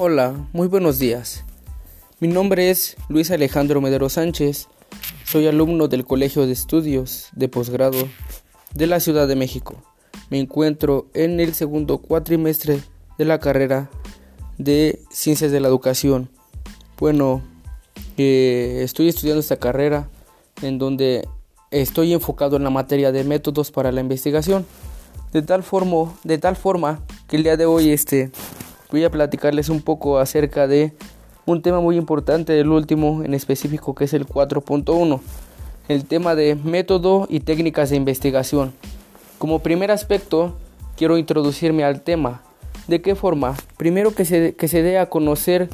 Hola, muy buenos días. Mi nombre es Luis Alejandro Medero Sánchez. Soy alumno del Colegio de Estudios de Posgrado de la Ciudad de México. Me encuentro en el segundo cuatrimestre de la carrera de Ciencias de la Educación. Bueno, eh, estoy estudiando esta carrera en donde estoy enfocado en la materia de métodos para la investigación. De tal, forma, de tal forma que el día de hoy este, voy a platicarles un poco acerca de un tema muy importante del último en específico que es el 4.1, el tema de método y técnicas de investigación. Como primer aspecto, quiero introducirme al tema. ¿De qué forma? Primero que se, que se dé a conocer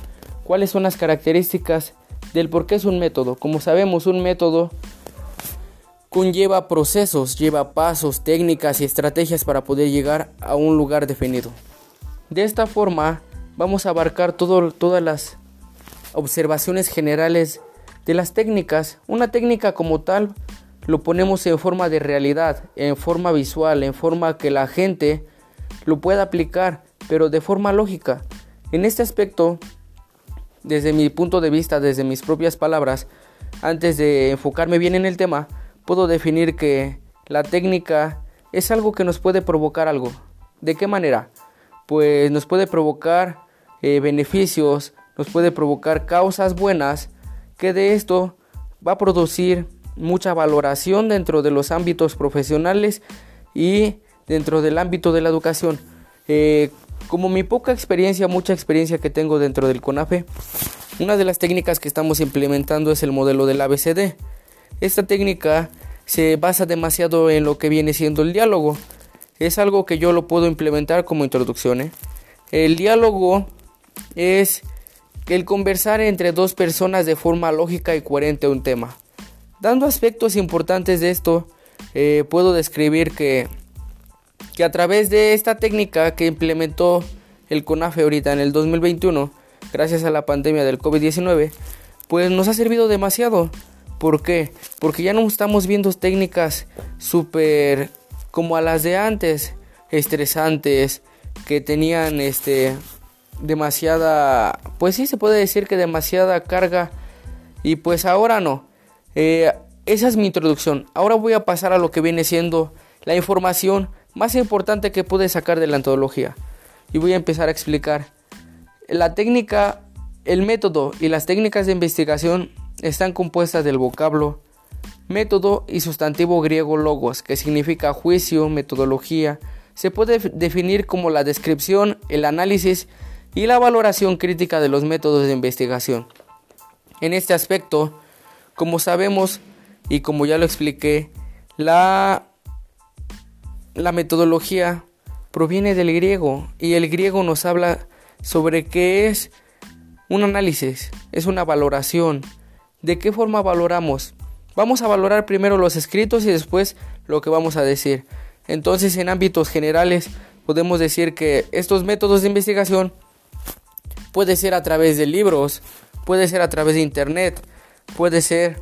cuáles son las características del por qué es un método. Como sabemos, un método conlleva procesos, lleva pasos, técnicas y estrategias para poder llegar a un lugar definido. De esta forma, vamos a abarcar todas las observaciones generales de las técnicas. Una técnica como tal lo ponemos en forma de realidad, en forma visual, en forma que la gente lo pueda aplicar, pero de forma lógica. En este aspecto, desde mi punto de vista, desde mis propias palabras, antes de enfocarme bien en el tema, puedo definir que la técnica es algo que nos puede provocar algo. ¿De qué manera? Pues nos puede provocar eh, beneficios, nos puede provocar causas buenas, que de esto va a producir mucha valoración dentro de los ámbitos profesionales y dentro del ámbito de la educación. Eh, como mi poca experiencia, mucha experiencia que tengo dentro del CONAFE, una de las técnicas que estamos implementando es el modelo del ABCD. Esta técnica se basa demasiado en lo que viene siendo el diálogo. Es algo que yo lo puedo implementar como introducción. ¿eh? El diálogo es el conversar entre dos personas de forma lógica y coherente un tema. Dando aspectos importantes de esto, eh, puedo describir que, que a través de esta técnica que implementó el CONAFE ahorita en el 2021, gracias a la pandemia del COVID-19, pues nos ha servido demasiado. ¿Por qué? Porque ya no estamos viendo técnicas súper como a las de antes, estresantes, que tenían este demasiada, pues sí se puede decir que demasiada carga y pues ahora no. Eh, esa es mi introducción. Ahora voy a pasar a lo que viene siendo la información más importante que pude sacar de la antología y voy a empezar a explicar. La técnica, el método y las técnicas de investigación están compuestas del vocablo método y sustantivo griego logos, que significa juicio, metodología. Se puede definir como la descripción, el análisis y la valoración crítica de los métodos de investigación. En este aspecto, como sabemos y como ya lo expliqué, la, la metodología proviene del griego y el griego nos habla sobre qué es un análisis, es una valoración. ¿De qué forma valoramos? Vamos a valorar primero los escritos y después lo que vamos a decir. Entonces, en ámbitos generales, podemos decir que estos métodos de investigación Puede ser a través de libros, puede ser a través de internet, puede ser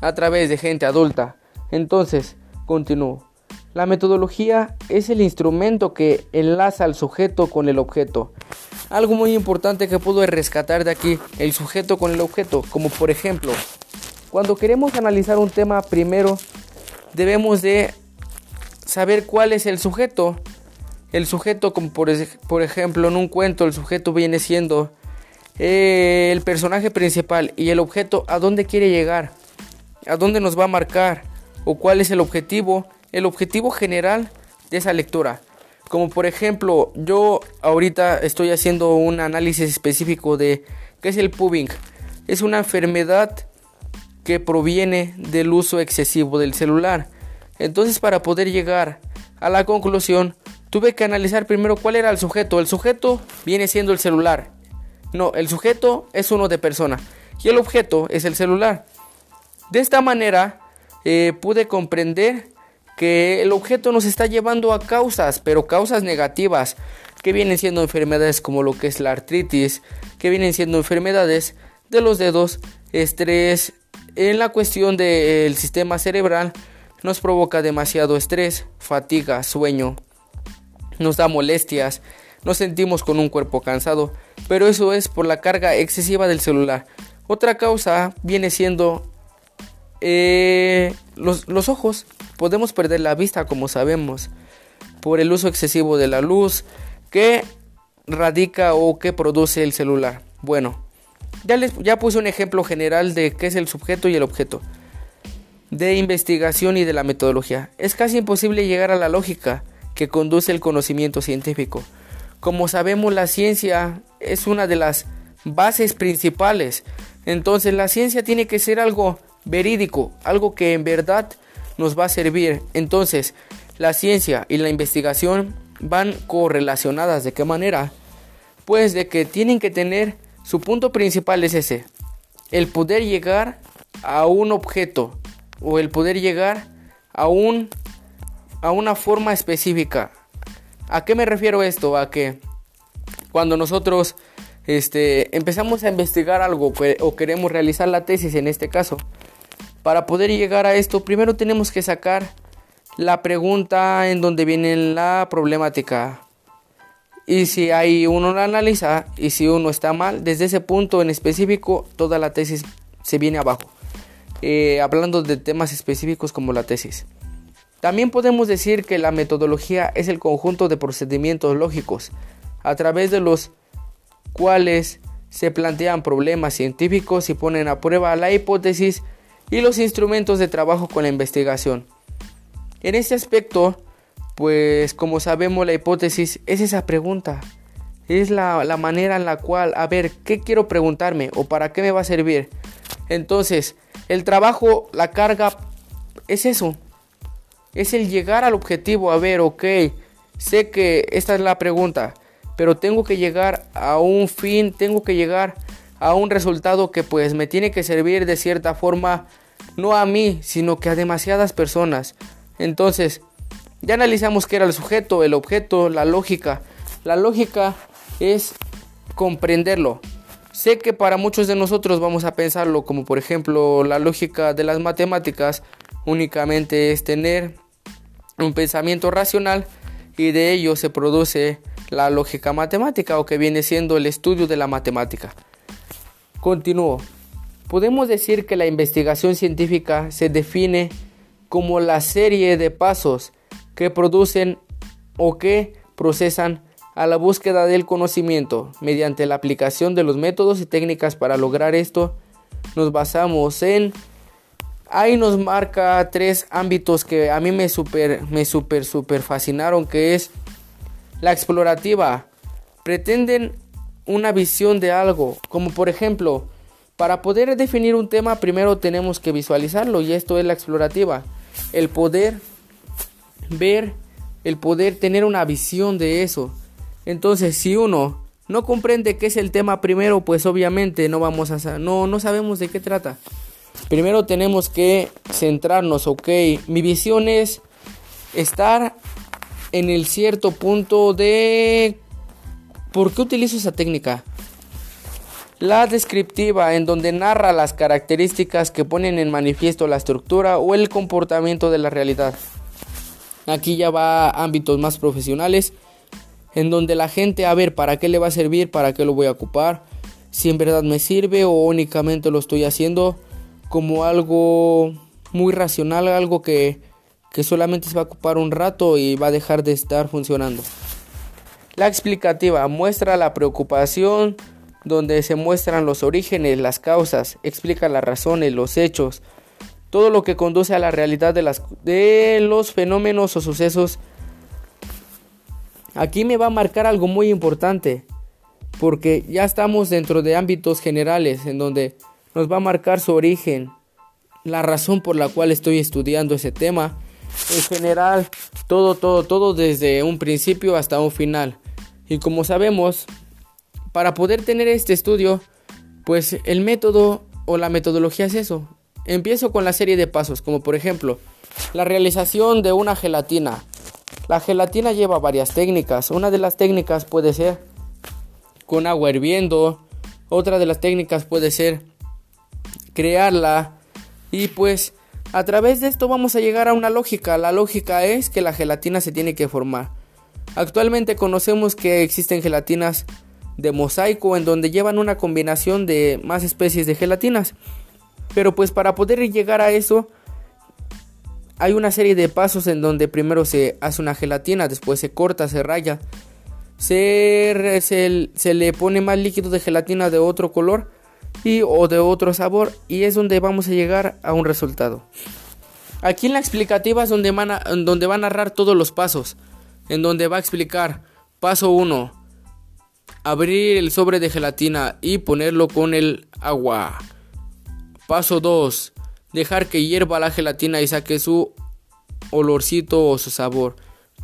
a través de gente adulta. Entonces, continúo. La metodología es el instrumento que enlaza al sujeto con el objeto. Algo muy importante que puedo rescatar de aquí, el sujeto con el objeto, como por ejemplo, cuando queremos analizar un tema primero debemos de saber cuál es el sujeto el sujeto, como por, ejemplo en un cuento, el sujeto viene siendo eh, el personaje principal y el objeto a dónde quiere llegar, a dónde nos va a marcar o cuál es el objetivo, el objetivo general de esa lectura. Como por ejemplo, yo ahorita estoy haciendo un análisis específico de qué es el pubbing. Es una enfermedad que proviene del uso excesivo del celular. Entonces, para poder llegar a la conclusión, tuve que analizar primero cuál era el sujeto. El sujeto viene siendo el celular. No, el sujeto es uno de persona y el objeto es el celular. De esta manera eh, pude comprender que el objeto nos está llevando a causas, pero causas negativas, que vienen siendo enfermedades como lo que es la artritis, que vienen siendo enfermedades de los dedos, estrés, en la cuestión del sistema cerebral, nos provoca demasiado estrés, fatiga, sueño, nos da molestias, nos sentimos con un cuerpo cansado. pero eso es por la carga excesiva del celular. Otra causa viene siendo eh, los, los ojos. Podemos perder la vista, como sabemos, por el uso excesivo de la luz que radica o que produce el celular. Bueno, ya, les, ya puse un ejemplo general de qué es el sujeto y el objeto, de investigación y de la metodología. Es casi imposible llegar a la lógica que conduce el conocimiento científico. Como sabemos, la ciencia es una de las bases principales. Entonces la ciencia tiene que ser algo verídico, algo que en verdad nos va a servir. Entonces, la ciencia y la investigación van correlacionadas. ¿De qué manera? Pues de que tienen que tener, su punto principal es ese, el poder llegar a un objeto o el poder llegar a un a una forma específica. ¿A qué me refiero esto? A que cuando nosotros este, empezamos a investigar algo o queremos realizar la tesis en este caso, para poder llegar a esto, primero tenemos que sacar la pregunta en donde viene la problemática. Y si hay uno la analiza y si uno está mal, desde ese punto en específico, toda la tesis se viene abajo. Eh, hablando de temas específicos como la tesis. También podemos decir que la metodología es el conjunto de procedimientos lógicos a través de los cuales se plantean problemas científicos y ponen a prueba la hipótesis y los instrumentos de trabajo con la investigación. En este aspecto, pues como sabemos la hipótesis es esa pregunta, es la, la, manera en la cual, a ver, ¿qué quiero preguntarme o para qué me va a servir? Entonces, el trabajo, la carga, es eso, es el llegar al objetivo, a ver, ok, sé que esta es la pregunta, pero tengo que llegar a un fin, tengo que llegar a un resultado que pues me tiene que servir de cierta forma, no a mí, sino que a demasiadas personas. Entonces, ya analizamos qué era el sujeto, el objeto, la lógica. La lógica es comprenderlo. Sé que para muchos de nosotros vamos a pensarlo como por ejemplo la lógica de las matemáticas únicamente es tener un pensamiento racional y de ello se produce la lógica matemática o que viene siendo el estudio de la matemática. Continúo. Podemos decir que la investigación científica se define como la serie de pasos que producen o que procesan a la búsqueda del conocimiento. Mediante la aplicación de los métodos y técnicas para lograr esto, nos basamos en ahí nos marca tres ámbitos que a mí me super, me super, super fascinaron, que es la explorativa. Pretenden una visión de algo, como por ejemplo, para poder definir un tema primero tenemos que visualizarlo y esto es la explorativa. El poder ver, el poder tener una visión de eso. Entonces, si uno no comprende qué es el tema primero, pues obviamente no vamos a no no sabemos de qué trata. Primero tenemos que centrarnos, ok, mi visión es estar en el cierto punto de... ¿Por qué utilizo esa técnica? La descriptiva, en donde narra las características que ponen en manifiesto la estructura o el comportamiento de la realidad. Aquí ya va a ámbitos más profesionales, en donde la gente, a ver, ¿para qué le va a servir? ¿Para qué lo voy a ocupar? Si en verdad me sirve o únicamente lo estoy haciendo como algo muy racional, algo que, solamente se va a ocupar un rato y va a dejar de estar funcionando. La explicativa muestra la preocupación donde se muestran los orígenes, las causas, explica las razones, los hechos, todo lo que conduce a la realidad de, las, de los fenómenos o sucesos. Aquí me va a marcar algo muy importante, porque ya estamos dentro de ámbitos generales en donde nos va a marcar su origen, la razón por la cual estoy estudiando ese tema, en general, todo, todo, todo desde un principio hasta un final. Y como sabemos, para poder tener este estudio, pues el método o la metodología es eso. Empiezo con la serie de pasos, como por ejemplo, la realización de una gelatina. La gelatina lleva varias técnicas. Una de las técnicas puede ser con agua hirviendo. Otra de las técnicas puede ser crearla y pues a través de esto vamos a llegar a una lógica. La lógica es que la gelatina se tiene que formar. Actualmente conocemos que existen gelatinas de mosaico en donde llevan una combinación de más especies de gelatinas. Pero pues para poder llegar a eso hay una serie de pasos en donde primero se hace una gelatina, después se corta, se raya, se, se, le pone más líquido de gelatina de otro color y, o de otro sabor y es donde vamos a llegar a un resultado. Aquí en la explicativa es donde, van donde va a narrar todos los pasos, en donde va a explicar paso 1, abrir el sobre de gelatina y ponerlo con el agua. Paso 2, dejar que hierva la gelatina y saque su olorcito o su sabor.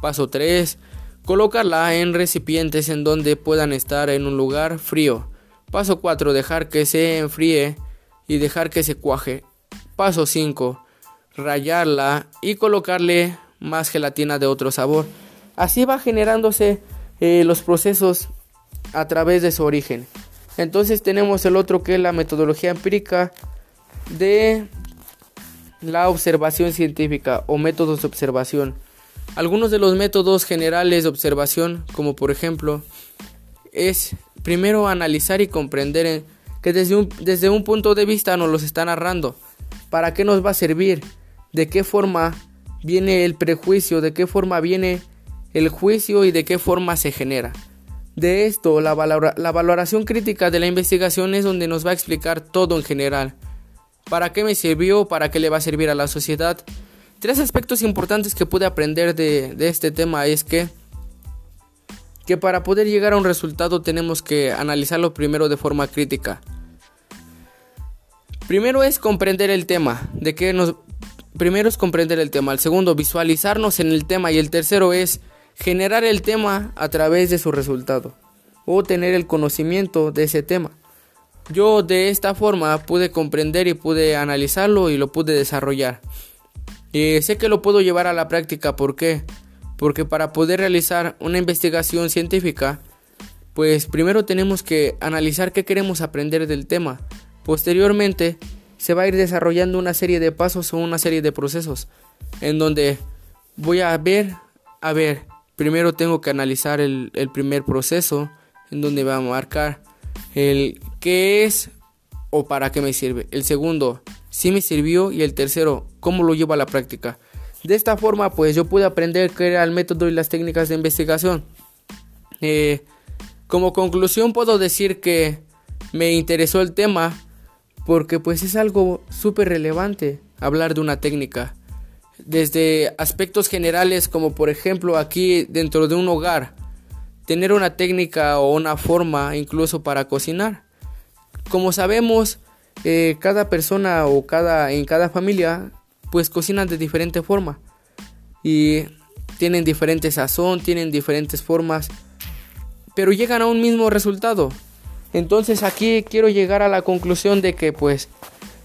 Paso 3. Colocarla en recipientes en donde puedan estar en un lugar frío. Paso 4. Dejar que se enfríe y dejar que se cuaje. Paso 5. Rayarla y colocarle más gelatina de otro sabor. Así va generándose eh, los procesos a través de su origen. Entonces tenemos el otro que es la metodología empírica de la observación científica o métodos de observación. Algunos de los métodos generales de observación, como por ejemplo, es primero analizar y comprender que desde un, desde un punto de vista nos los está narrando. ¿Para qué nos va a servir? ¿De qué forma viene el prejuicio? ¿De qué forma viene el juicio y de qué forma se genera? De esto, la, la valoración crítica de la investigación es donde nos va a explicar todo en general. ¿Para qué me sirvió? ¿Para qué le va a servir a la sociedad? Tres aspectos importantes que pude aprender de, este tema es que, que para poder llegar a un resultado tenemos que analizarlo primero de forma crítica. Primero es comprender el tema, de qué nos primero es comprender el tema, el segundo visualizarnos en el tema y el tercero es generar el tema a través de su resultado o tener el conocimiento de ese tema. Yo de esta forma pude comprender y pude analizarlo y lo pude desarrollar. Y sé que lo puedo llevar a la práctica, ¿por qué? Porque para poder realizar una investigación científica, pues primero tenemos que analizar qué queremos aprender del tema. Posteriormente, se va a ir desarrollando una serie de pasos o una serie de procesos en donde voy a ver, a ver, primero tengo que analizar el, el primer proceso en donde va a marcar el qué es o para qué me sirve. El segundo, si me sirvió. Y el tercero, cómo lo llevo a la práctica. De esta forma, pues yo pude aprender qué era el método y las técnicas de investigación. Eh, como conclusión puedo decir que me interesó el tema porque pues es algo súper relevante hablar de una técnica. Desde aspectos generales como por ejemplo aquí dentro de un hogar tener una técnica o una forma incluso para cocinar. Como sabemos, eh, cada persona o cada, en cada familia pues cocinan de diferente forma y tienen diferente sazón, tienen diferentes formas, pero llegan a un mismo resultado. Entonces aquí quiero llegar a la conclusión de que pues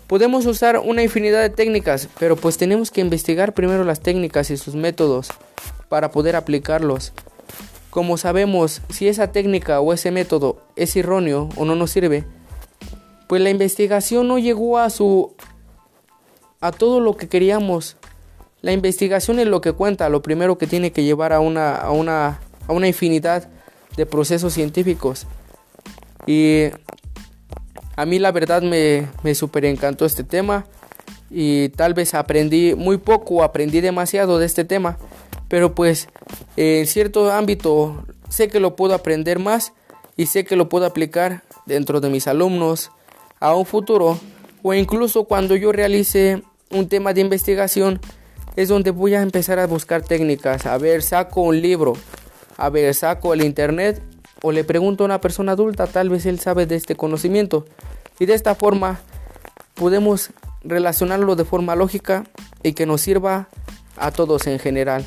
podemos usar una infinidad de técnicas, pero pues tenemos que investigar primero las técnicas y sus métodos para poder aplicarlos. Como sabemos si esa técnica o ese método es erróneo o no nos sirve, pues la investigación no llegó a su a todo lo que queríamos. La investigación es lo que cuenta, lo primero que tiene que llevar a una, a una, a una infinidad de procesos científicos. Y a mí la verdad me, me super encantó este tema y tal vez aprendí muy poco, aprendí demasiado de este tema, pero pues en cierto ámbito sé que lo puedo aprender más y sé que lo puedo aplicar dentro de mis alumnos a un futuro o incluso cuando yo realice un tema de investigación es donde voy a empezar a buscar técnicas. A ver, saco un libro, a ver, saco el internet o le pregunto a una persona adulta, tal vez él sabe de este conocimiento. Y de esta forma podemos relacionarlo de forma lógica y que nos sirva a todos en general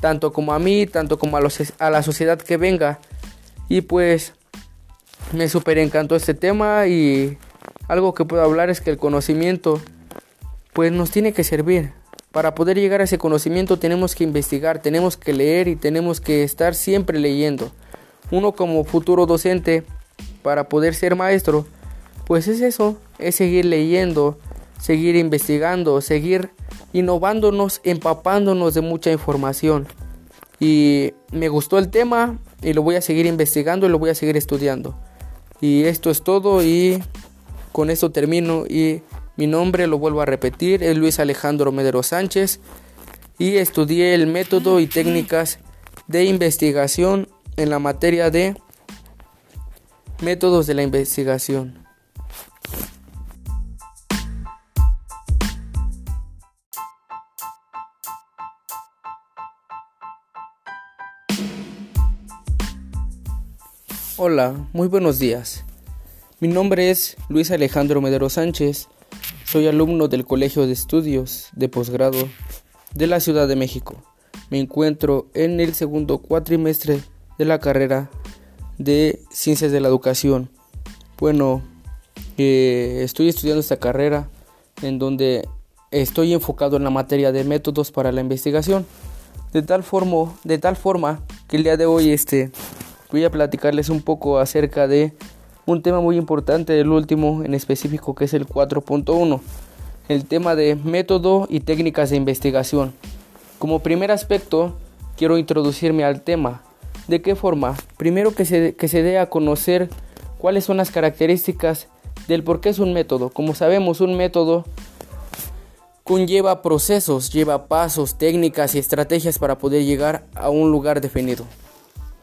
tanto como a mí, tanto como a, los, a la sociedad que venga. Y pues me super encantó este tema y algo que puedo hablar es que el conocimiento pues nos tiene que servir. Para poder llegar a ese conocimiento tenemos que investigar, tenemos que leer y tenemos que estar siempre leyendo. Uno como futuro docente para poder ser maestro, pues es eso, es seguir leyendo, seguir investigando, seguir innovándonos, empapándonos de mucha información. Y me gustó el tema, y lo voy a seguir investigando y lo voy a seguir estudiando. Y esto es todo y con esto termino y mi nombre lo vuelvo a repetir, es Luis Alejandro Medero Sánchez y estudié el método y técnicas de investigación en la materia de métodos de la investigación. Hola, muy buenos días. Mi nombre es Luis Alejandro Medero Sánchez. Soy alumno del Colegio de Estudios de Posgrado de la Ciudad de México. Me encuentro en el segundo cuatrimestre de la carrera de Ciencias de la Educación. Bueno, eh, estoy estudiando esta carrera en donde estoy enfocado en la materia de métodos para la investigación. De tal, forma, de tal forma que el día de hoy este, voy a platicarles un poco acerca de un tema muy importante del último en específico que es el 4.1, el tema de método y técnicas de investigación. Como primer aspecto, quiero introducirme al tema. ¿De qué forma? Primero que se, que se dé a conocer cuáles son las características del por qué es un método. Como sabemos, un método conlleva procesos, lleva pasos, técnicas y estrategias para poder llegar a un lugar definido.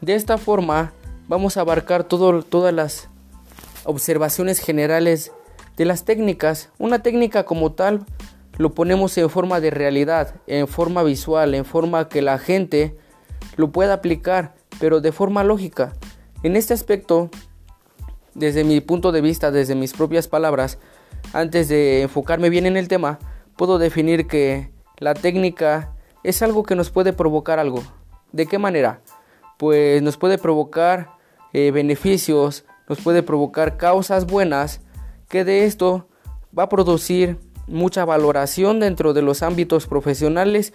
De esta forma vamos a abarcar todas las observaciones generales de las técnicas. Una técnica como tal lo ponemos en forma de realidad, en forma visual, en forma que la gente lo pueda aplicar, pero de forma lógica. En este aspecto, desde mi punto de vista, desde mis propias palabras, antes de enfocarme bien en el tema, puedo definir que la técnica es algo que nos puede provocar algo. ¿De qué manera? pues nos puede provocar eh, beneficios, nos puede provocar causas buenas, que de esto va a producir mucha valoración dentro de los ámbitos profesionales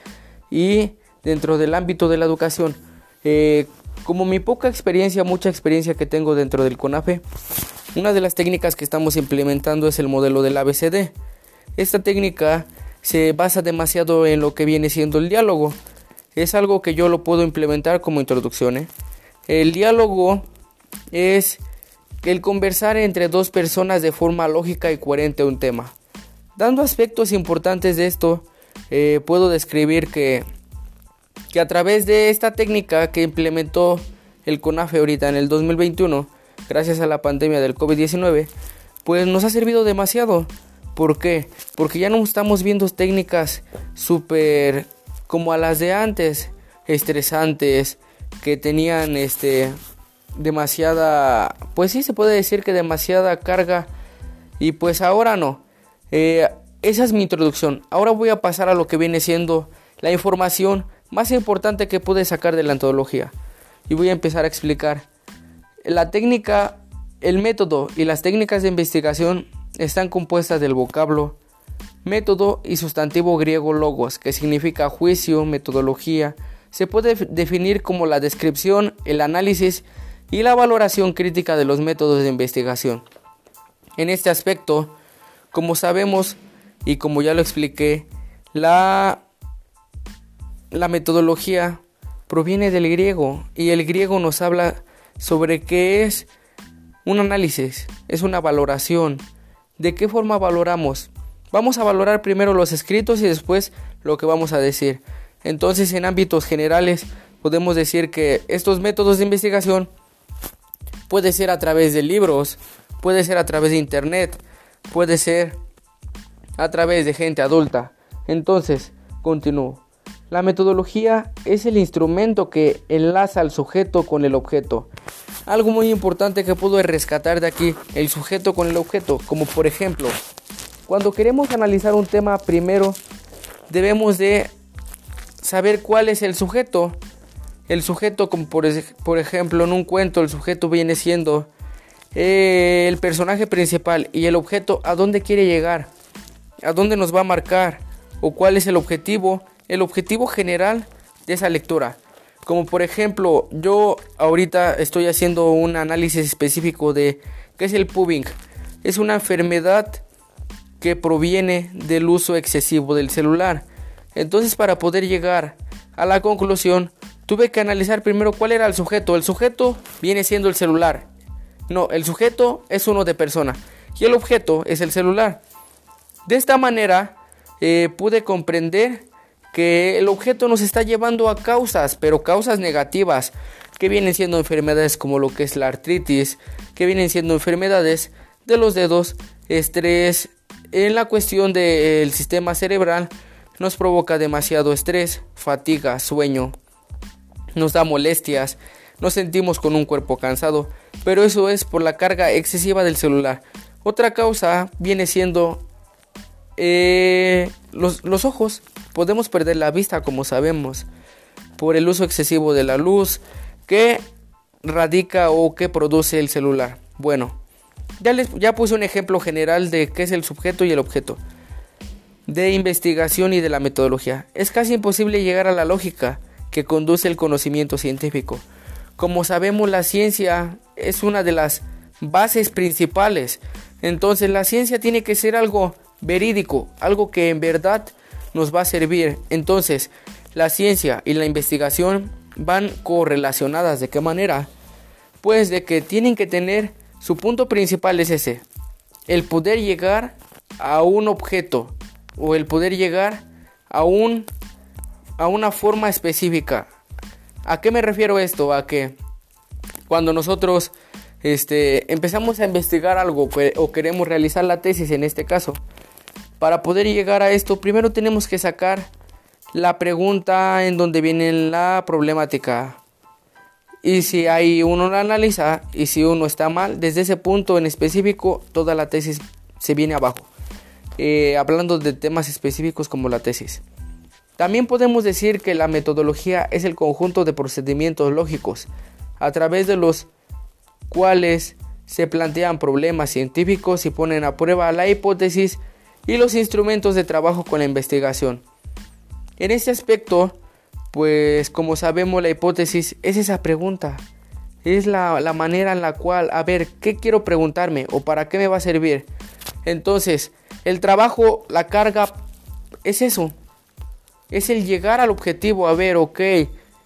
y dentro del ámbito de la educación. Eh, como mi poca experiencia, mucha experiencia que tengo dentro del CONAFE, una de las técnicas que estamos implementando es el modelo del ABCD. Esta técnica se basa demasiado en lo que viene siendo el diálogo es algo que yo lo puedo implementar como introducción. ¿eh? El diálogo es el conversar entre dos personas de forma lógica y coherente un tema. Dando aspectos importantes de esto, eh, puedo describir que, que a través de esta técnica que implementó el CONAFE ahorita en el 2021, gracias a la pandemia del COVID-19, pues nos ha servido demasiado. ¿Por qué? Porque ya no estamos viendo técnicas súper como a las de antes, estresantes, que tenían este demasiada, pues sí se puede decir que demasiada carga y pues ahora no. Eh, esa es mi introducción. Ahora voy a pasar a lo que viene siendo la información más importante que pude sacar de la antología y voy a empezar a explicar. La técnica, el método y las técnicas de investigación están compuestas del vocablo Método y sustantivo griego logos, que significa juicio, metodología, se puede definir como la descripción, el análisis y la valoración crítica de los métodos de investigación. En este aspecto, como sabemos y como ya lo expliqué, la, la metodología proviene del griego y el griego nos habla sobre qué es un análisis, es una valoración. ¿De qué forma valoramos? Vamos a valorar primero los escritos y después lo que vamos a decir. Entonces, en ámbitos generales, podemos decir que estos métodos de investigación puede ser a través de libros, puede ser a través de internet, puede ser a través de gente adulta. Entonces, continúo. La metodología es el instrumento que enlaza al sujeto con el objeto. Algo muy importante que puedo rescatar de aquí, el sujeto con el objeto, como por ejemplo, cuando queremos analizar un tema primero debemos de saber cuál es el sujeto. El sujeto, como por, ejemplo en un cuento, el sujeto viene siendo eh, el personaje principal y el objeto a dónde quiere llegar, a dónde nos va a marcar o cuál es el objetivo, el objetivo general de esa lectura. Como por ejemplo, yo ahorita estoy haciendo un análisis específico de qué es el pubbing. Es una enfermedad que proviene del uso excesivo del celular. Entonces para poder llegar a la conclusión, tuve que analizar primero cuál era el sujeto. El sujeto viene siendo el celular. No, el sujeto es uno de persona y el objeto es el celular. De esta manera eh, pude comprender que el objeto nos está llevando a causas, pero causas negativas, que vienen siendo enfermedades como lo que es la artritis, que vienen siendo enfermedades de los dedos, estrés, en la cuestión del sistema cerebral, nos provoca demasiado estrés, fatiga, sueño, nos da molestias, nos sentimos con un cuerpo cansado, pero eso es por la carga excesiva del celular. Otra causa viene siendo eh, los, los ojos. Podemos perder la vista, como sabemos, por el uso excesivo de la luz que radica o que produce el celular. Bueno, ya, les, ya puse un ejemplo general de qué es el sujeto y el objeto, de investigación y de la metodología. Es casi imposible llegar a la lógica que conduce el conocimiento científico. Como sabemos, la ciencia es una de las bases principales. Entonces la ciencia tiene que ser algo verídico, algo que en verdad nos va a servir. Entonces, la ciencia y la investigación van correlacionadas. ¿De qué manera? Pues de que tienen que tener, su punto principal es ese, el poder llegar a un objeto o el poder llegar a un a una forma específica. ¿A qué me refiero esto? A que cuando nosotros este, empezamos a investigar algo o queremos realizar la tesis en este caso, para poder llegar a esto, primero tenemos que sacar la pregunta en donde viene la problemática. Y si hay uno la analiza y si uno está mal, desde ese punto en específico, toda la tesis se viene abajo. Eh, hablando de temas específicos como la tesis. También podemos decir que la metodología es el conjunto de procedimientos lógicos a través de los cuales se plantean problemas científicos y ponen a prueba la hipótesis y los instrumentos de trabajo con la investigación. En este aspecto, pues como sabemos la hipótesis es esa pregunta, es la, la, manera en la cual, a ver, ¿qué quiero preguntarme o para qué me va a servir? Entonces, el trabajo, la carga, es eso, es el llegar al objetivo, a ver, ok,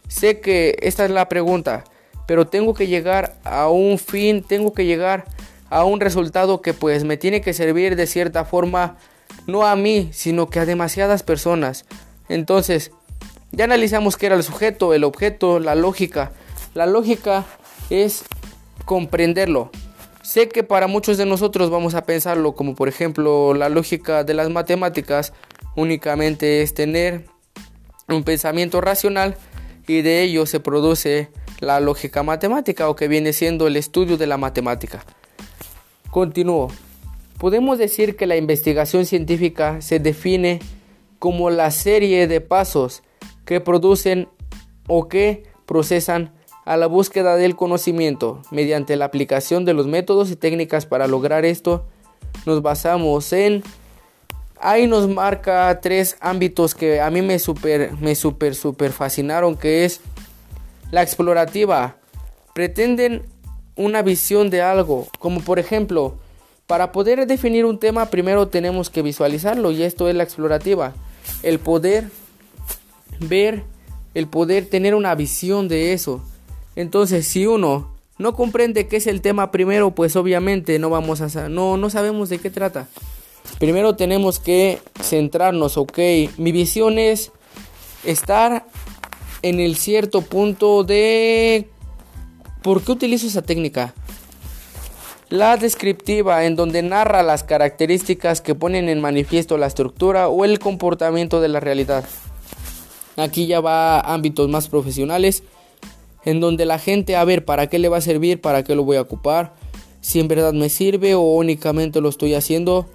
sé que esta es la pregunta, pero tengo que llegar a un fin, tengo que llegar a un resultado que pues me tiene que servir de cierta forma, no a mí, sino que a demasiadas personas. Entonces, ya analizamos qué era el sujeto, el objeto, la lógica. La lógica es comprenderlo. Sé que para muchos de nosotros vamos a pensarlo como por ejemplo la lógica de las matemáticas únicamente es tener un pensamiento racional y de ello se produce la lógica matemática o que viene siendo el estudio de la matemática. Continúo. Podemos decir que la investigación científica se define como la serie de pasos que producen o que procesan a la búsqueda del conocimiento. Mediante la aplicación de los métodos y técnicas para lograr esto, nos basamos en ahí nos marca tres ámbitos que a mí me super, me super, super fascinaron, que es la explorativa. Pretenden una visión de algo, como por ejemplo, para poder definir un tema primero tenemos que visualizarlo y esto es la explorativa. El poder ver, el poder tener una visión de eso. Entonces, si uno no comprende qué es el tema primero, pues obviamente no vamos a no no sabemos de qué trata. Primero tenemos que centrarnos, ok, mi visión es estar en el cierto punto de... ¿Por qué utilizo esa técnica? La descriptiva, en donde narra las características que ponen en manifiesto la estructura o el comportamiento de la realidad. Aquí ya va a ámbitos más profesionales, en donde la gente, a ver, ¿para qué le va a servir? ¿Para qué lo voy a ocupar? Si en verdad me sirve o únicamente lo estoy haciendo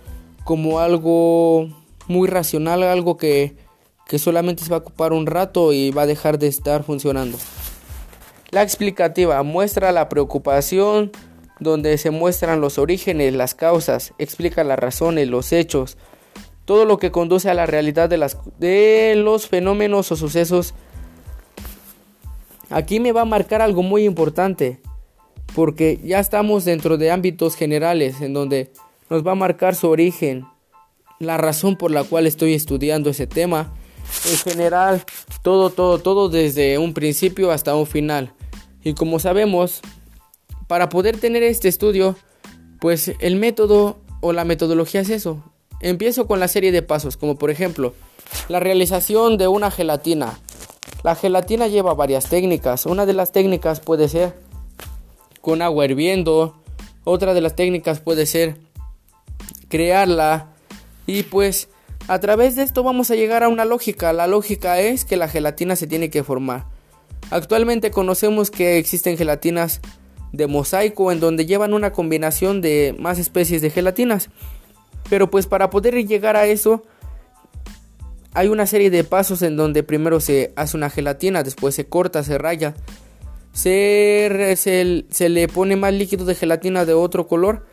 como algo muy racional, algo que, solamente se va a ocupar un rato y va a dejar de estar funcionando. La explicativa muestra la preocupación donde se muestran los orígenes, las causas, explica las razones, los hechos, todo lo que conduce a la realidad de, las, de los fenómenos o sucesos. Aquí me va a marcar algo muy importante, porque ya estamos dentro de ámbitos generales en donde nos va a marcar su origen, la razón por la cual estoy estudiando ese tema en general, todo, todo, todo desde un principio hasta un final. Y como sabemos, para poder tener este estudio, pues el método o la metodología es eso. Empiezo con la serie de pasos, como por ejemplo, la realización de una gelatina. La gelatina lleva varias técnicas. Una de las técnicas puede ser con agua hirviendo. Otra de las técnicas puede ser crearla. Y pues a través de esto vamos a llegar a una lógica. La lógica es que la gelatina se tiene que formar. Actualmente conocemos que existen gelatinas de mosaico en donde llevan una combinación de más especies de gelatinas. Pero pues para poder llegar a eso hay una serie de pasos en donde primero se hace una gelatina, después se corta, se raya, se, se, le pone más líquido de gelatina de otro color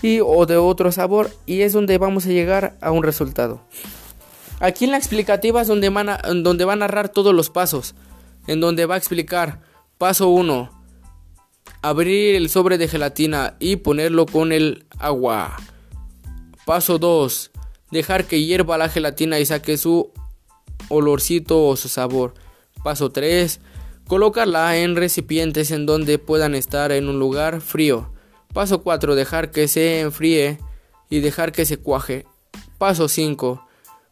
y o de otro sabor y es donde vamos a llegar a un resultado. Aquí en la explicativa es donde, donde va a narrar todos los pasos, en donde va a explicar paso 1, abrir el sobre de gelatina y ponerlo con el agua. Paso 2, dejar que hierva la gelatina y saque su olorcito o su sabor. Paso 3, colocarla en recipientes en donde puedan estar en un lugar frío. Paso 4. Dejar que se enfríe y dejar que se cuaje. Paso 5.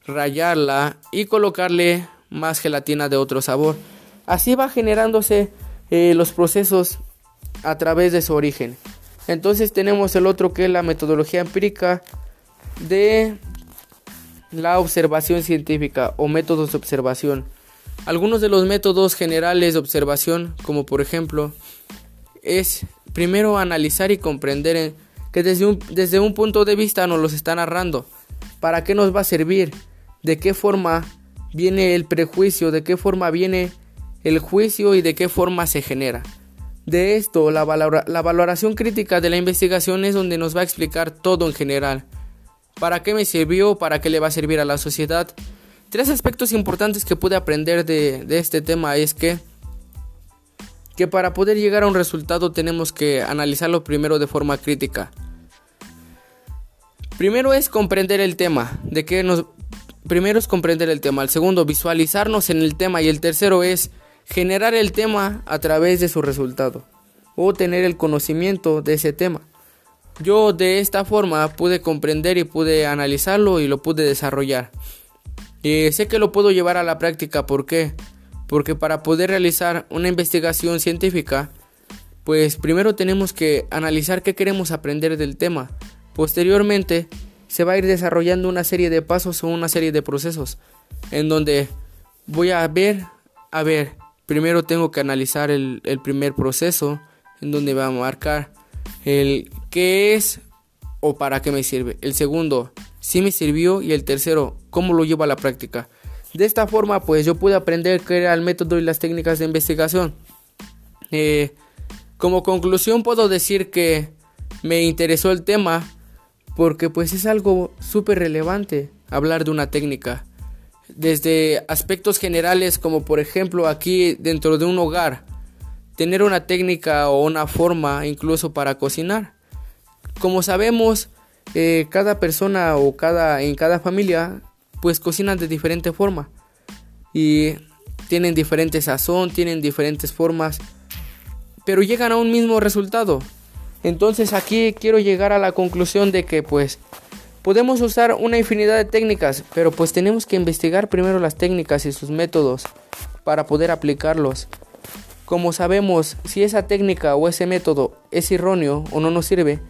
Rayarla y colocarle más gelatina de otro sabor. Así va generándose eh, los procesos a través de su origen. Entonces tenemos el otro que es la metodología empírica de la observación científica o métodos de observación. Algunos de los métodos generales de observación, como por ejemplo, es primero analizar y comprender que desde un, desde un punto de vista nos los está narrando. ¿Para qué nos va a servir? ¿De qué forma viene el prejuicio? ¿De qué forma viene el juicio y de qué forma se genera? De esto, la, la valoración crítica de la investigación es donde nos va a explicar todo en general. ¿Para qué me sirvió? ¿Para qué le va a servir a la sociedad? Tres aspectos importantes que pude aprender de, de este tema es que que para poder llegar a un resultado tenemos que analizarlo primero de forma crítica. Primero es comprender el tema, de que nos primero es comprender el tema, el segundo visualizarnos en el tema y el tercero es generar el tema a través de su resultado o tener el conocimiento de ese tema. Yo de esta forma pude comprender y pude analizarlo y lo pude desarrollar. Y sé que lo puedo llevar a la práctica, ¿por qué? Porque para poder realizar una investigación científica, pues primero tenemos que analizar qué queremos aprender del tema. Posteriormente, se va a ir desarrollando una serie de pasos o una serie de procesos en donde voy a ver, a ver, primero tengo que analizar el, primer proceso en donde va a marcar el qué es o para qué me sirve. El segundo, si me sirvió y el tercero, cómo lo llevo a la práctica. De esta forma, pues yo pude aprender qué era el método y las técnicas de investigación. Eh, como conclusión puedo decir que me interesó el tema porque pues es algo súper relevante hablar de una técnica. Desde aspectos generales como por ejemplo aquí dentro de un hogar, tener una técnica o una forma incluso para cocinar. Como sabemos, eh, cada persona o cada, en cada familia pues cocinan de diferente forma y tienen diferente sazón, tienen diferentes formas, pero llegan a un mismo resultado. Entonces aquí quiero llegar a la conclusión de que pues podemos usar una infinidad de técnicas, pero pues tenemos que investigar primero las técnicas y sus métodos para poder aplicarlos. Como sabemos, si esa técnica o ese método es erróneo o no nos sirve,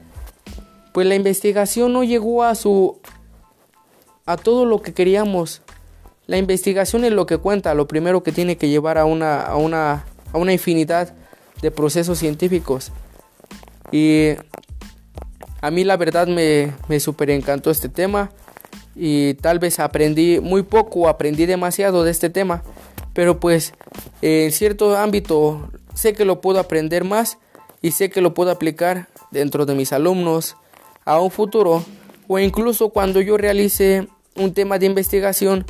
pues la investigación no llegó a su a todo lo que queríamos. La investigación es lo que cuenta, lo primero que tiene que llevar a una, a una, a una infinidad de procesos científicos. Y a mí la verdad me, me super encantó este tema y tal vez aprendí muy poco, aprendí demasiado de este tema, pero pues en cierto ámbito sé que lo puedo aprender más y sé que lo puedo aplicar dentro de mis alumnos a un futuro o incluso cuando yo realice un tema de investigación,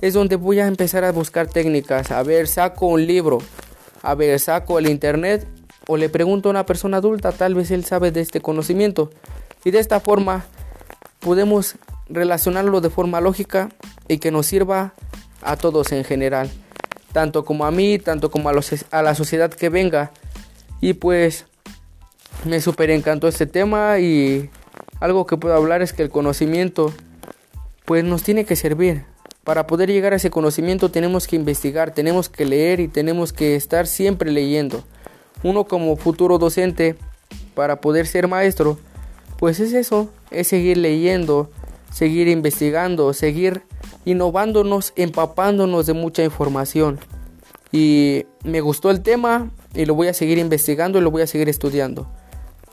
es donde voy a empezar a buscar técnicas. A ver, saco un libro, a ver, saco el internet o le pregunto a una persona adulta, tal vez él sabe de este conocimiento. Y de esta forma podemos relacionarlo de forma lógica y que nos sirva a todos en general, tanto como a mí, tanto como a, los, a la sociedad que venga. Y pues me super encantó este tema y algo que puedo hablar es que el conocimiento pues nos tiene que servir. Para poder llegar a ese conocimiento tenemos que investigar, tenemos que leer y tenemos que estar siempre leyendo. Uno como futuro docente para poder ser maestro, pues es eso, es seguir leyendo, seguir investigando, seguir innovándonos, empapándonos de mucha información. Y me gustó el tema y lo voy a seguir investigando y lo voy a seguir estudiando.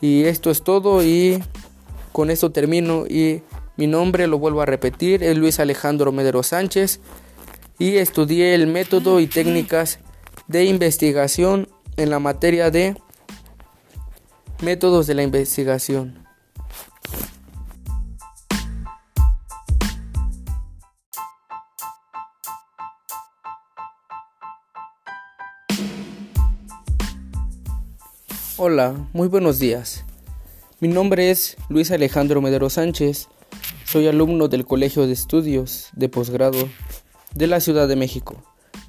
Y esto es todo y con esto termino y mi nombre lo vuelvo a repetir, es Luis Alejandro Medero Sánchez y estudié el método y técnicas de investigación en la materia de métodos de la investigación. Hola, muy buenos días. Mi nombre es Luis Alejandro Medero Sánchez. Soy alumno del Colegio de Estudios de Posgrado de la Ciudad de México.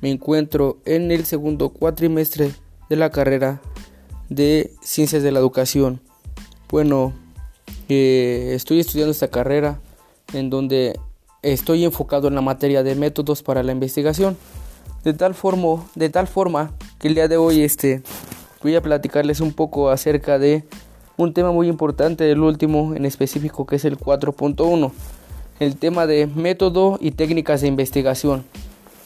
Me encuentro en el segundo cuatrimestre de la carrera de Ciencias de la Educación. Bueno, eh, estoy estudiando esta carrera en donde estoy enfocado en la materia de métodos para la investigación. De tal, forma, de tal forma que el día de hoy este, voy a platicarles un poco acerca de un tema muy importante del último en específico que es el 4.1, el tema de método y técnicas de investigación.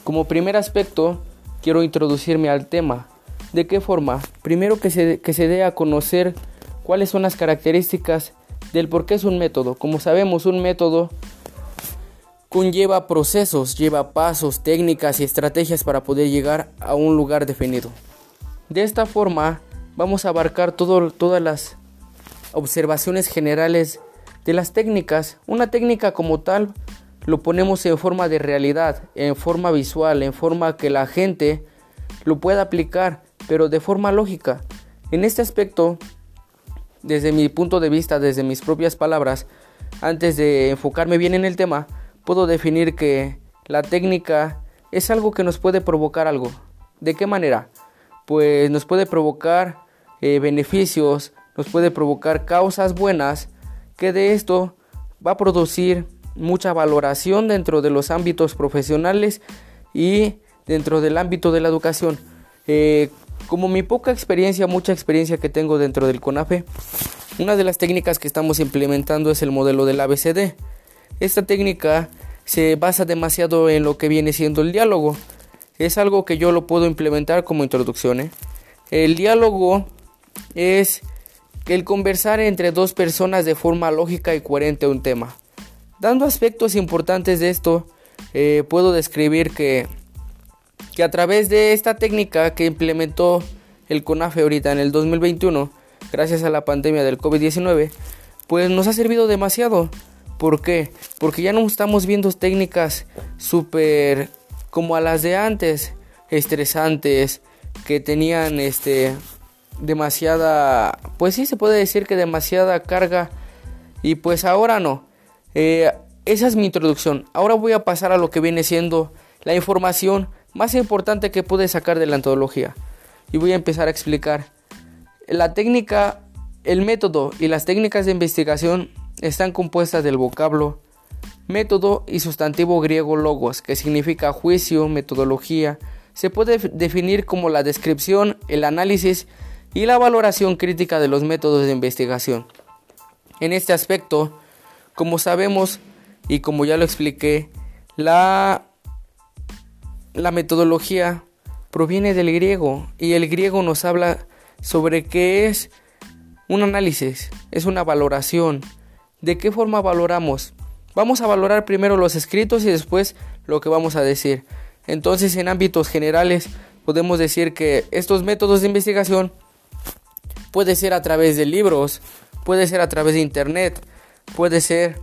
Como primer aspecto, quiero introducirme al tema. ¿De qué forma? Primero que se, que se dé a conocer cuáles son las características del por qué es un método. Como sabemos, un método conlleva procesos, lleva pasos, técnicas y estrategias para poder llegar a un lugar definido. De esta forma vamos a abarcar todas las observaciones generales de las técnicas. Una técnica como tal lo ponemos en forma de realidad, en forma visual, en forma que la gente lo pueda aplicar, pero de forma lógica. En este aspecto, desde mi punto de vista, desde mis propias palabras, antes de enfocarme bien en el tema, puedo definir que la técnica es algo que nos puede provocar algo. ¿De qué manera? pues nos puede provocar eh, beneficios, nos puede provocar causas buenas, que de esto va a producir mucha valoración dentro de los ámbitos profesionales y dentro del ámbito de la educación. Eh, como mi poca experiencia, mucha experiencia que tengo dentro del CONAFE, una de las técnicas que estamos implementando es el modelo del ABCD. Esta técnica se basa demasiado en lo que viene siendo el diálogo es algo que yo lo puedo implementar como introducción. ¿eh? El diálogo es el conversar entre dos personas de forma lógica y coherente un tema. Dando aspectos importantes de esto, eh, puedo describir que, que a través de esta técnica que implementó el CONAFE ahorita en el 2021, gracias a la pandemia del COVID-19, pues nos ha servido demasiado. ¿Por qué? Porque ya no estamos viendo técnicas súper como a las de antes, estresantes, que tenían este demasiada, pues sí se puede decir que demasiada carga y pues ahora no. Eh, esa es mi introducción. Ahora voy a pasar a lo que viene siendo la información más importante que pude sacar de la antología y voy a empezar a explicar. La técnica, el método y las técnicas de investigación están compuestas del vocablo Método y sustantivo griego logos, que significa juicio, metodología, se puede definir como la descripción, el análisis y la valoración crítica de los métodos de investigación. En este aspecto, como sabemos y como ya lo expliqué, la, la metodología proviene del griego y el griego nos habla sobre qué es un análisis, es una valoración. ¿De qué forma valoramos? Vamos a valorar primero los escritos y después lo que vamos a decir. Entonces, en ámbitos generales, podemos decir que estos métodos de investigación puede ser a través de libros, puede ser a través de internet, puede ser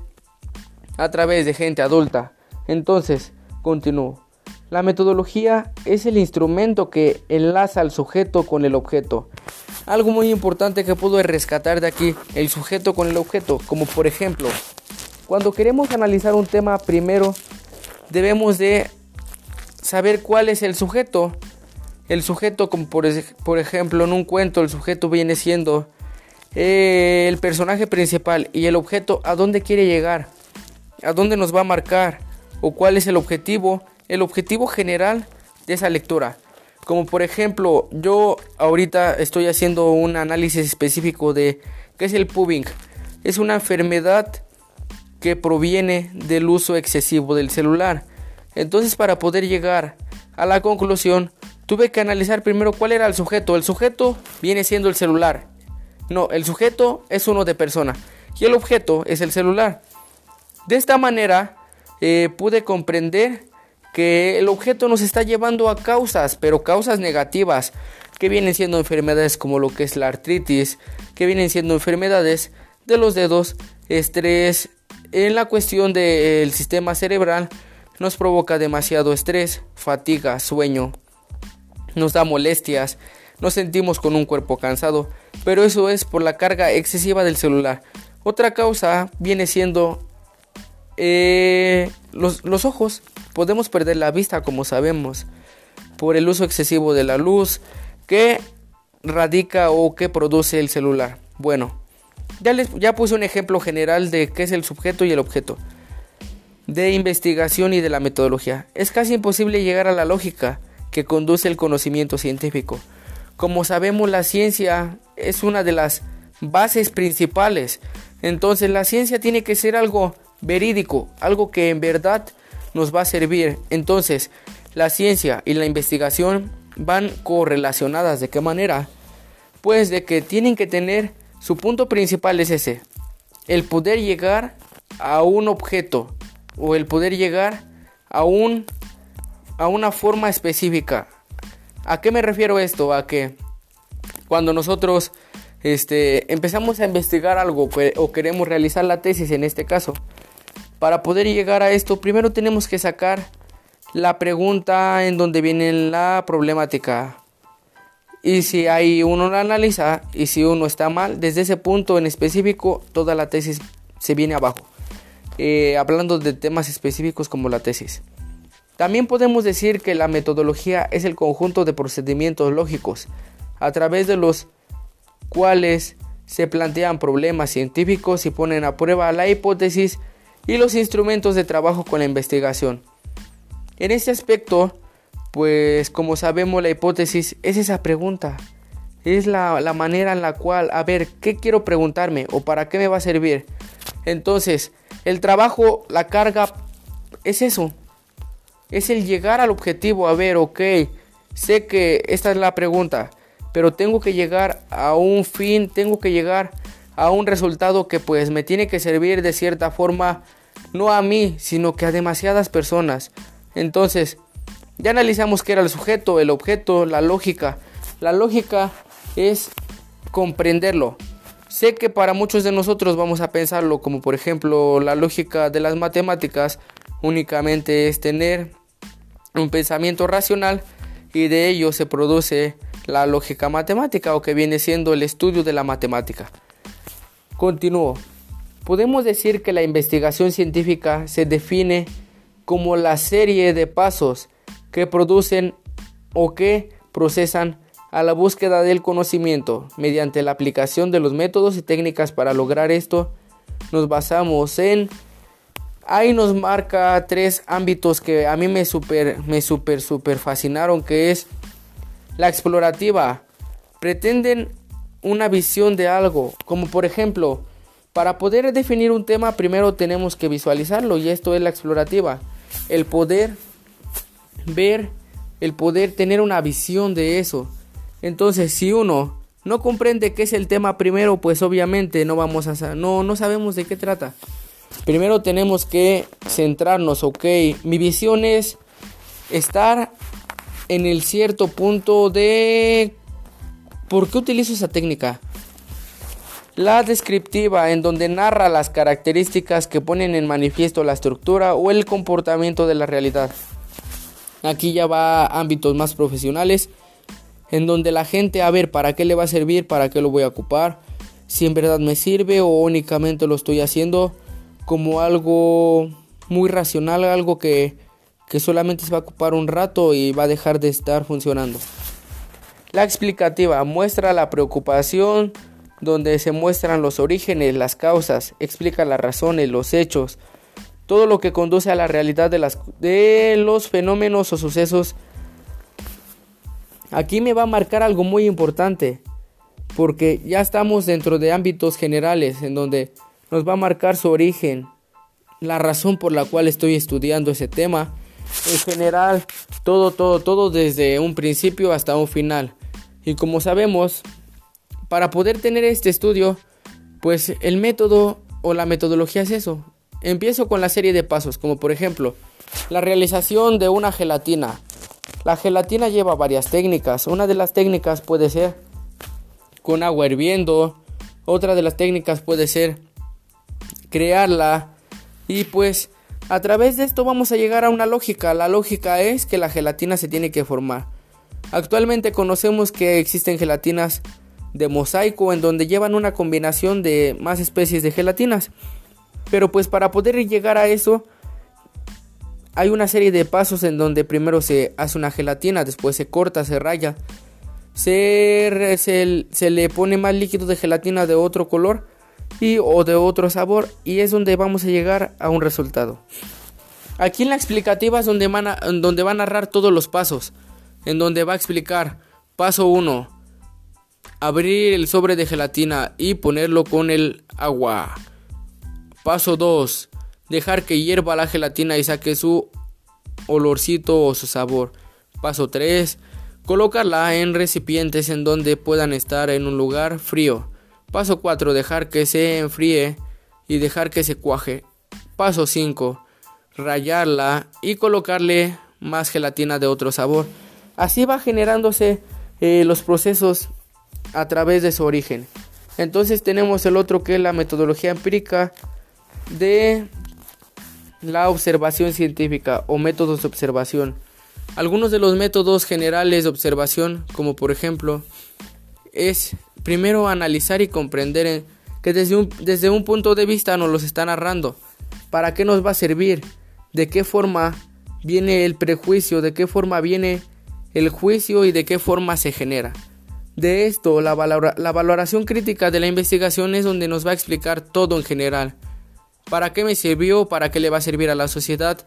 a través de gente adulta. Entonces, continúo. La metodología es el instrumento que enlaza al sujeto con el objeto. Algo muy importante que puedo rescatar de aquí, el sujeto con el objeto, como por ejemplo, cuando queremos analizar un tema primero debemos de saber cuál es el sujeto. El sujeto, como por, ejemplo en un cuento, el sujeto viene siendo eh, el personaje principal y el objeto a dónde quiere llegar, a dónde nos va a marcar o cuál es el objetivo, el objetivo general de esa lectura. Como por ejemplo, yo ahorita estoy haciendo un análisis específico de qué es el pubbing. Es una enfermedad que proviene del uso excesivo del celular. Entonces, para poder llegar a la conclusión, tuve que analizar primero cuál era el sujeto. El sujeto viene siendo el celular. No, el sujeto es uno de persona y el objeto es el celular. De esta manera eh, pude comprender que el objeto nos está llevando a causas, pero causas negativas, que vienen siendo enfermedades como lo que es la artritis, que vienen siendo enfermedades de los dedos, estrés, en la cuestión del sistema cerebral, nos provoca demasiado estrés, fatiga, sueño, nos da molestias, nos sentimos con un cuerpo cansado, pero eso es por la carga excesiva del celular. Otra causa viene siendo eh, los, los ojos. Podemos perder la vista, como sabemos, por el uso excesivo de la luz que radica o que produce el celular. Bueno, ya, les, ya puse un ejemplo general de qué es el sujeto y el objeto, de investigación y de la metodología. Es casi imposible llegar a la lógica que conduce el conocimiento científico. Como sabemos, la ciencia es una de las bases principales. Entonces la ciencia tiene que ser algo verídico, algo que en verdad nos va a servir. Entonces, la ciencia y la investigación van correlacionadas. ¿De qué manera? Pues de que tienen que tener, su punto principal es ese, el poder llegar a un objeto o el poder llegar a un a una forma específica. ¿A qué me refiero esto? A que cuando nosotros este, empezamos a investigar algo o queremos realizar la tesis en este caso, para poder llegar a esto, primero tenemos que sacar la pregunta en donde viene la problemática. Y si hay uno la analiza y si uno está mal, desde ese punto en específico, toda la tesis se viene abajo. Eh, hablando de temas específicos como la tesis. También podemos decir que la metodología es el conjunto de procedimientos lógicos a través de los cuales se plantean problemas científicos y ponen a prueba la hipótesis y los instrumentos de trabajo con la investigación. En este aspecto, pues como sabemos la hipótesis es esa pregunta, es la, la, manera en la cual, a ver, ¿qué quiero preguntarme o para qué me va a servir? Entonces, el trabajo, la carga, es eso, es el llegar al objetivo, a ver, ok, sé que esta es la pregunta, pero tengo que llegar a un fin, tengo que llegar a un resultado que pues me tiene que servir de cierta forma, no a mí, sino que a demasiadas personas. Entonces, ya analizamos qué era el sujeto, el objeto, la lógica. La lógica es comprenderlo. Sé que para muchos de nosotros vamos a pensarlo como por ejemplo la lógica de las matemáticas únicamente es tener un pensamiento racional y de ello se produce la lógica matemática o que viene siendo el estudio de la matemática. Continúo. Podemos decir que la investigación científica se define como la serie de pasos que producen o que procesan a la búsqueda del conocimiento mediante la aplicación de los métodos y técnicas para lograr esto. Nos basamos en ahí nos marca tres ámbitos que a mí me super me super super fascinaron que es la explorativa pretenden una visión de algo, como por ejemplo, para poder definir un tema primero tenemos que visualizarlo y esto es la explorativa, el poder ver, el poder tener una visión de eso. Entonces, si uno no comprende qué es el tema primero, pues obviamente no vamos a no no sabemos de qué trata. Primero tenemos que centrarnos, ok, mi visión es estar en el cierto punto de ¿Por qué utilizo esa técnica? La descriptiva, en donde narra las características que ponen en manifiesto la estructura o el comportamiento de la realidad. Aquí ya va a ámbitos más profesionales, en donde la gente a ver para qué le va a servir, para qué lo voy a ocupar, si en verdad me sirve o únicamente lo estoy haciendo como algo muy racional, algo que, que solamente se va a ocupar un rato y va a dejar de estar funcionando. La explicativa muestra la preocupación donde se muestran los orígenes, las causas, explica las razones, los hechos, todo lo que conduce a la realidad de, las, de los fenómenos o sucesos. Aquí me va a marcar algo muy importante, porque ya estamos dentro de ámbitos generales en donde nos va a marcar su origen, la razón por la cual estoy estudiando ese tema, en general, todo, todo, todo desde un principio hasta un final. Y como sabemos, para poder tener este estudio, pues el método o la metodología es eso. Empiezo con la serie de pasos, como por ejemplo, la realización de una gelatina. La gelatina lleva varias técnicas. Una de las técnicas puede ser con agua hirviendo. Otra de las técnicas puede ser crearla. Y pues a través de esto vamos a llegar a una lógica. La lógica es que la gelatina se tiene que formar. Actualmente conocemos que existen gelatinas de mosaico en donde llevan una combinación de más especies de gelatinas. Pero pues para poder llegar a eso hay una serie de pasos en donde primero se hace una gelatina, después se corta, se raya, se, se, le pone más líquido de gelatina de otro color y o de otro sabor y es donde vamos a llegar a un resultado. Aquí en la explicativa es donde donde va a narrar todos los pasos en donde va a explicar paso 1, abrir el sobre de gelatina y ponerlo con el agua. Paso 2, dejar que hierva la gelatina y saque su olorcito o su sabor. Paso 3, colocarla en recipientes en donde puedan estar en un lugar frío. Paso 4, dejar que se enfríe y dejar que se cuaje. Paso 5, rayarla y colocarle más gelatina de otro sabor. Así va generándose eh, los procesos a través de su origen. Entonces tenemos el otro que es la metodología empírica de la observación científica o métodos de observación. Algunos de los métodos generales de observación, como por ejemplo, es primero analizar y comprender que desde un, desde un punto de vista nos los está narrando. ¿Para qué nos va a servir? ¿De qué forma viene el prejuicio? ¿De qué forma viene el juicio y de qué forma se genera. De esto, la, la, valoración crítica de la investigación es donde nos va a explicar todo en general. ¿Para qué me sirvió? ¿Para qué le va a servir a la sociedad?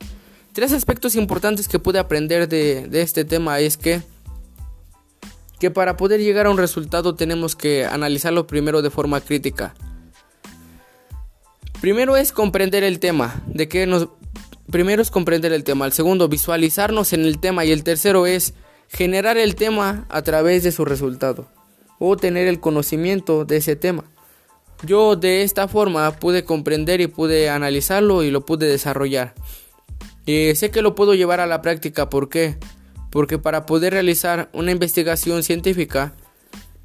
Tres aspectos importantes que pude aprender de, de este tema es que, que para poder llegar a un resultado tenemos que analizarlo primero de forma crítica. Primero es comprender el tema, de qué nos primero es comprender el tema, el segundo visualizarnos en el tema y el tercero es generar el tema a través de su resultado o tener el conocimiento de ese tema. Yo de esta forma pude comprender y pude analizarlo y lo pude desarrollar. Y sé que lo puedo llevar a la práctica, ¿por qué? Porque para poder realizar una investigación científica,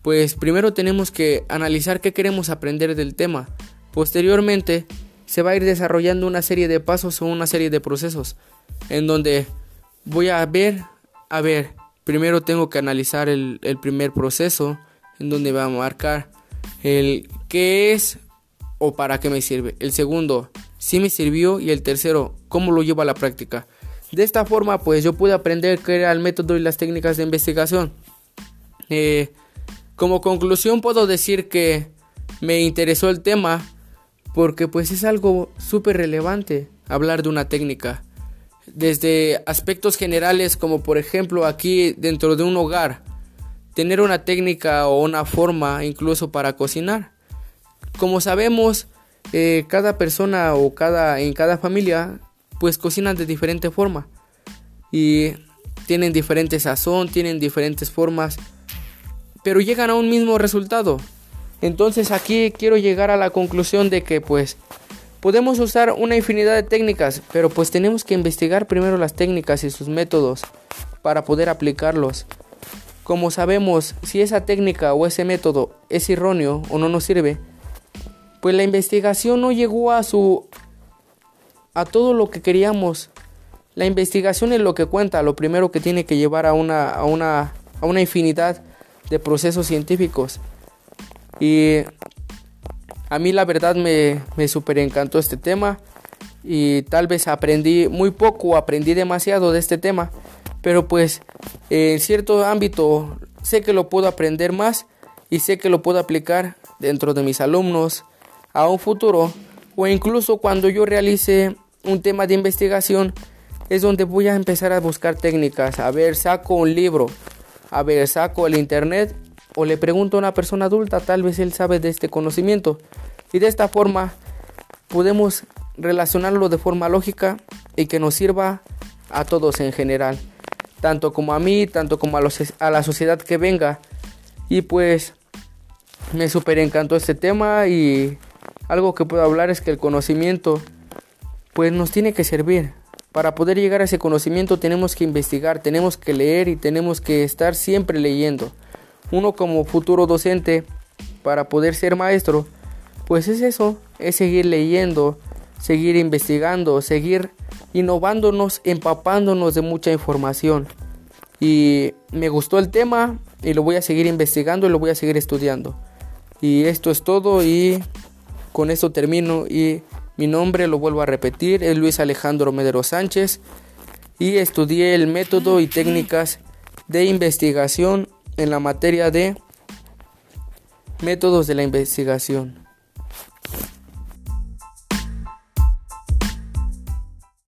pues primero tenemos que analizar qué queremos aprender del tema. Posteriormente, se va a ir desarrollando una serie de pasos o una serie de procesos en donde voy a ver, a ver, primero tengo que analizar el, primer proceso en donde va a marcar el qué es o para qué me sirve. El segundo, si me sirvió y el tercero, cómo lo llevo a la práctica. De esta forma, pues yo pude aprender qué era el método y las técnicas de investigación. Eh, como conclusión puedo decir que me interesó el tema porque pues es algo súper relevante hablar de una técnica desde aspectos generales como por ejemplo aquí dentro de un hogar, tener una técnica o una forma incluso para cocinar. Como sabemos, eh, cada persona o cada, en cada familia pues cocinan de diferente forma y tienen diferente sazón, tienen diferentes formas, pero llegan a un mismo resultado. Entonces aquí quiero llegar a la conclusión de que pues Podemos usar una infinidad de técnicas, pero pues tenemos que investigar primero las técnicas y sus métodos para poder aplicarlos. Como sabemos, si esa técnica o ese método es erróneo o no nos sirve, pues la investigación no llegó a su a todo lo que queríamos. La investigación es lo que cuenta, lo primero que tiene que llevar a una a una a una infinidad de procesos científicos. Y a mí la verdad me, me super encantó este tema y tal vez aprendí muy poco, aprendí demasiado de este tema, pero pues en cierto ámbito sé que lo puedo aprender más y sé que lo puedo aplicar dentro de mis alumnos a un futuro o incluso cuando yo realice un tema de investigación es donde voy a empezar a buscar técnicas, a ver, saco un libro, a ver, saco el internet o le pregunto a una persona adulta, tal vez él sabe de este conocimiento y de esta forma podemos relacionarlo de forma lógica y que nos sirva a todos en general, tanto como a mí, tanto como a, los, a la sociedad que venga. Y pues me super encantó este tema y algo que puedo hablar es que el conocimiento pues nos tiene que servir. Para poder llegar a ese conocimiento tenemos que investigar, tenemos que leer y tenemos que estar siempre leyendo. Uno como futuro docente, para poder ser maestro, pues es eso, es seguir leyendo, seguir investigando, seguir innovándonos, empapándonos de mucha información. Y me gustó el tema y lo voy a seguir investigando y lo voy a seguir estudiando. Y esto es todo y con esto termino y mi nombre lo vuelvo a repetir, es Luis Alejandro Medero Sánchez y estudié el método y técnicas de investigación en la materia de métodos de la investigación.